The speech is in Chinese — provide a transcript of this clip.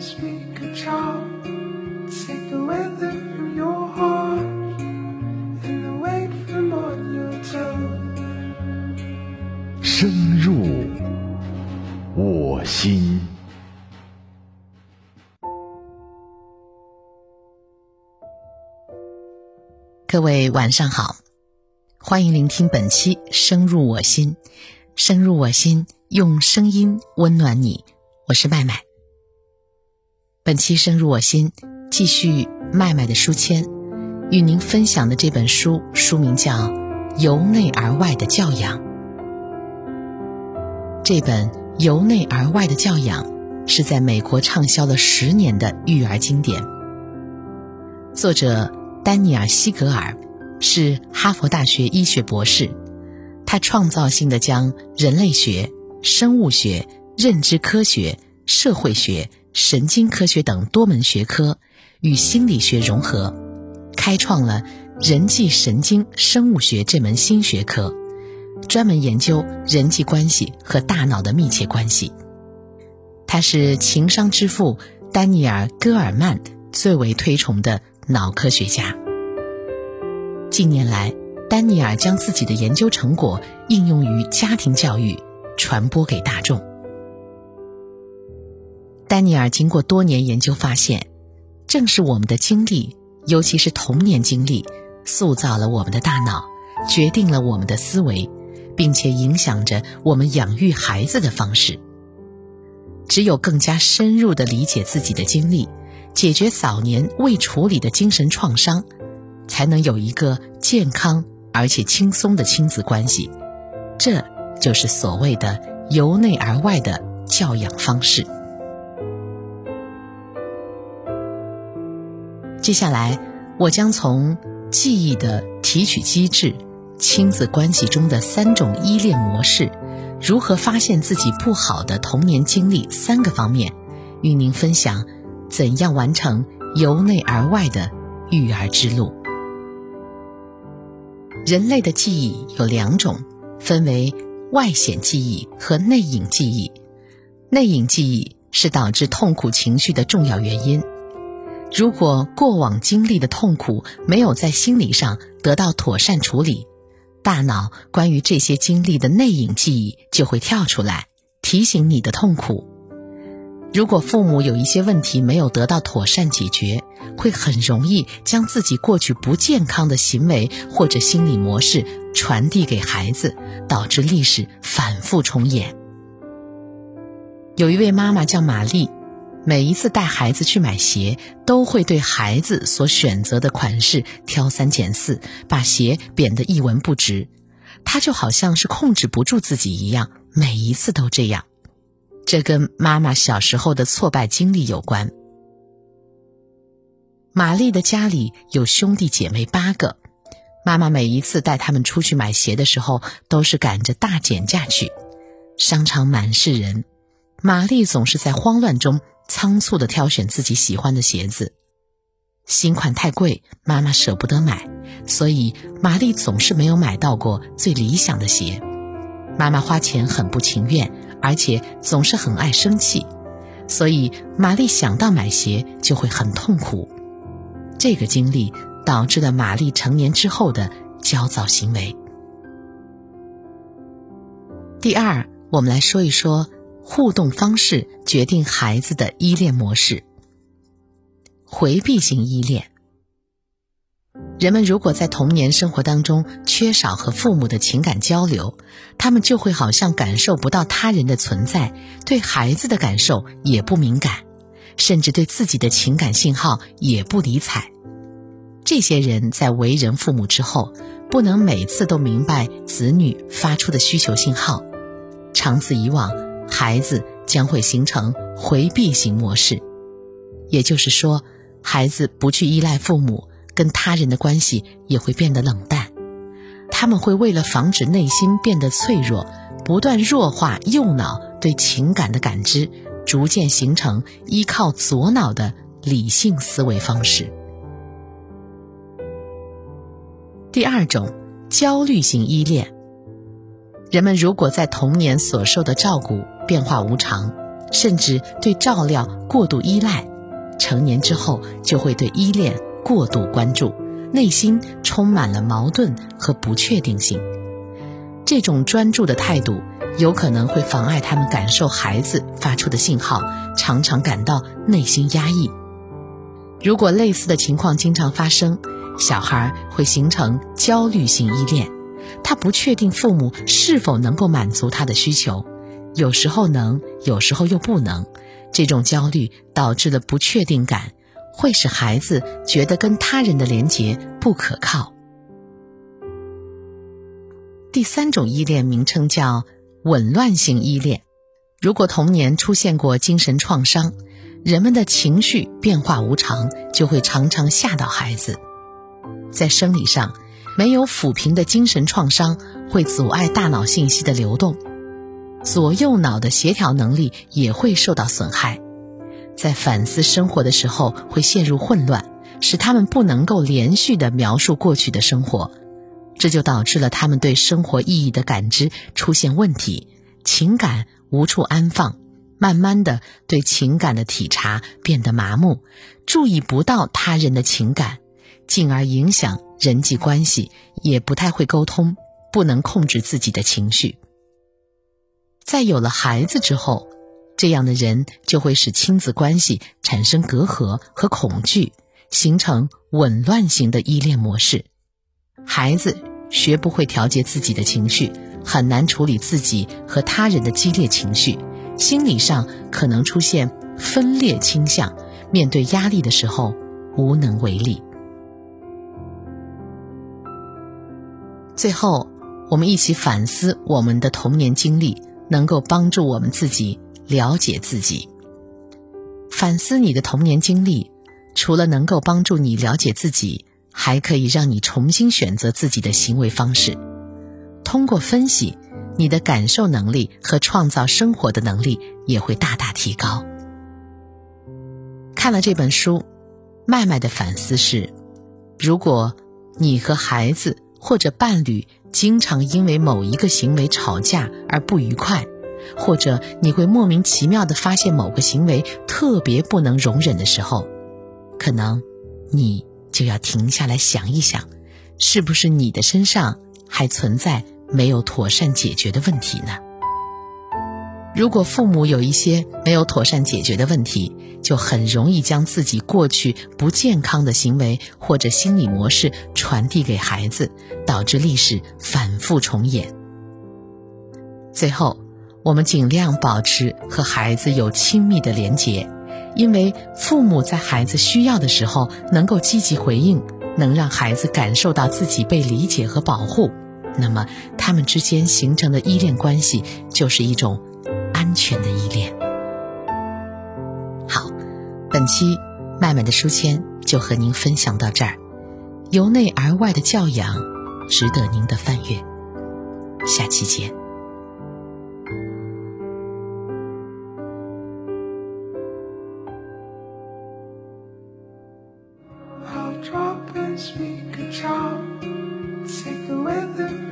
speak a charm. Take the weather from your heart and the weight from on your tongue. 深入我心。各位晚上好，欢迎聆听本期《深入我心》，深入我心，用声音温暖你。我是麦麦。本期《深入我心》继续麦麦的书签，与您分享的这本书书名叫《由内而外的教养》。这本《由内而外的教养》是在美国畅销了十年的育儿经典，作者。丹尼尔·西格尔是哈佛大学医学博士，他创造性的将人类学、生物学、认知科学、社会学、神经科学等多门学科与心理学融合，开创了人际神经生物学这门新学科，专门研究人际关系和大脑的密切关系。他是情商之父丹尼尔·戈尔曼最为推崇的。脑科学家。近年来，丹尼尔将自己的研究成果应用于家庭教育，传播给大众。丹尼尔经过多年研究发现，正是我们的经历，尤其是童年经历，塑造了我们的大脑，决定了我们的思维，并且影响着我们养育孩子的方式。只有更加深入的理解自己的经历。解决早年未处理的精神创伤，才能有一个健康而且轻松的亲子关系。这就是所谓的由内而外的教养方式。接下来，我将从记忆的提取机制、亲子关系中的三种依恋模式、如何发现自己不好的童年经历三个方面，与您分享。怎样完成由内而外的育儿之路？人类的记忆有两种，分为外显记忆和内隐记忆。内隐记忆是导致痛苦情绪的重要原因。如果过往经历的痛苦没有在心理上得到妥善处理，大脑关于这些经历的内隐记忆就会跳出来，提醒你的痛苦。如果父母有一些问题没有得到妥善解决，会很容易将自己过去不健康的行为或者心理模式传递给孩子，导致历史反复重演。有一位妈妈叫玛丽，每一次带孩子去买鞋，都会对孩子所选择的款式挑三拣四，把鞋贬得一文不值。她就好像是控制不住自己一样，每一次都这样。这跟妈妈小时候的挫败经历有关。玛丽的家里有兄弟姐妹八个，妈妈每一次带他们出去买鞋的时候，都是赶着大减价去。商场满是人，玛丽总是在慌乱中仓促的挑选自己喜欢的鞋子。新款太贵，妈妈舍不得买，所以玛丽总是没有买到过最理想的鞋。妈妈花钱很不情愿。而且总是很爱生气，所以玛丽想到买鞋就会很痛苦。这个经历导致了玛丽成年之后的焦躁行为。第二，我们来说一说互动方式决定孩子的依恋模式——回避型依恋。人们如果在童年生活当中缺少和父母的情感交流，他们就会好像感受不到他人的存在，对孩子的感受也不敏感，甚至对自己的情感信号也不理睬。这些人在为人父母之后，不能每次都明白子女发出的需求信号，长此以往，孩子将会形成回避型模式，也就是说，孩子不去依赖父母。跟他人的关系也会变得冷淡，他们会为了防止内心变得脆弱，不断弱化右脑对情感的感知，逐渐形成依靠左脑的理性思维方式。第二种，焦虑型依恋。人们如果在童年所受的照顾变化无常，甚至对照料过度依赖，成年之后就会对依恋过度关注，内心充满了矛盾和不确定性。这种专注的态度有可能会妨碍他们感受孩子发出的信号，常常感到内心压抑。如果类似的情况经常发生，小孩会形成焦虑性依恋，他不确定父母是否能够满足他的需求。有时候能，有时候又不能，这种焦虑导致的不确定感，会使孩子觉得跟他人的连结不可靠。第三种依恋名称叫紊乱性依恋。如果童年出现过精神创伤，人们的情绪变化无常，就会常常吓到孩子。在生理上，没有抚平的精神创伤会阻碍大脑信息的流动。左右脑的协调能力也会受到损害，在反思生活的时候会陷入混乱，使他们不能够连续的描述过去的生活，这就导致了他们对生活意义的感知出现问题，情感无处安放，慢慢的对情感的体察变得麻木，注意不到他人的情感，进而影响人际关系，也不太会沟通，不能控制自己的情绪。在有了孩子之后，这样的人就会使亲子关系产生隔阂和恐惧，形成紊乱型的依恋模式。孩子学不会调节自己的情绪，很难处理自己和他人的激烈情绪，心理上可能出现分裂倾向，面对压力的时候无能为力。最后，我们一起反思我们的童年经历。能够帮助我们自己了解自己，反思你的童年经历，除了能够帮助你了解自己，还可以让你重新选择自己的行为方式。通过分析，你的感受能力和创造生活的能力也会大大提高。看了这本书，麦麦的反思是：如果你和孩子或者伴侣，经常因为某一个行为吵架而不愉快，或者你会莫名其妙的发现某个行为特别不能容忍的时候，可能你就要停下来想一想，是不是你的身上还存在没有妥善解决的问题呢？如果父母有一些没有妥善解决的问题，就很容易将自己过去不健康的行为或者心理模式传递给孩子，导致历史反复重演。最后，我们尽量保持和孩子有亲密的连结，因为父母在孩子需要的时候能够积极回应，能让孩子感受到自己被理解和保护，那么他们之间形成的依恋关系就是一种。全的依恋。好本期麦麦的书签就和您分享到这儿。由内而外的教养值得您的翻阅。下期见。Drop and speak a take the weather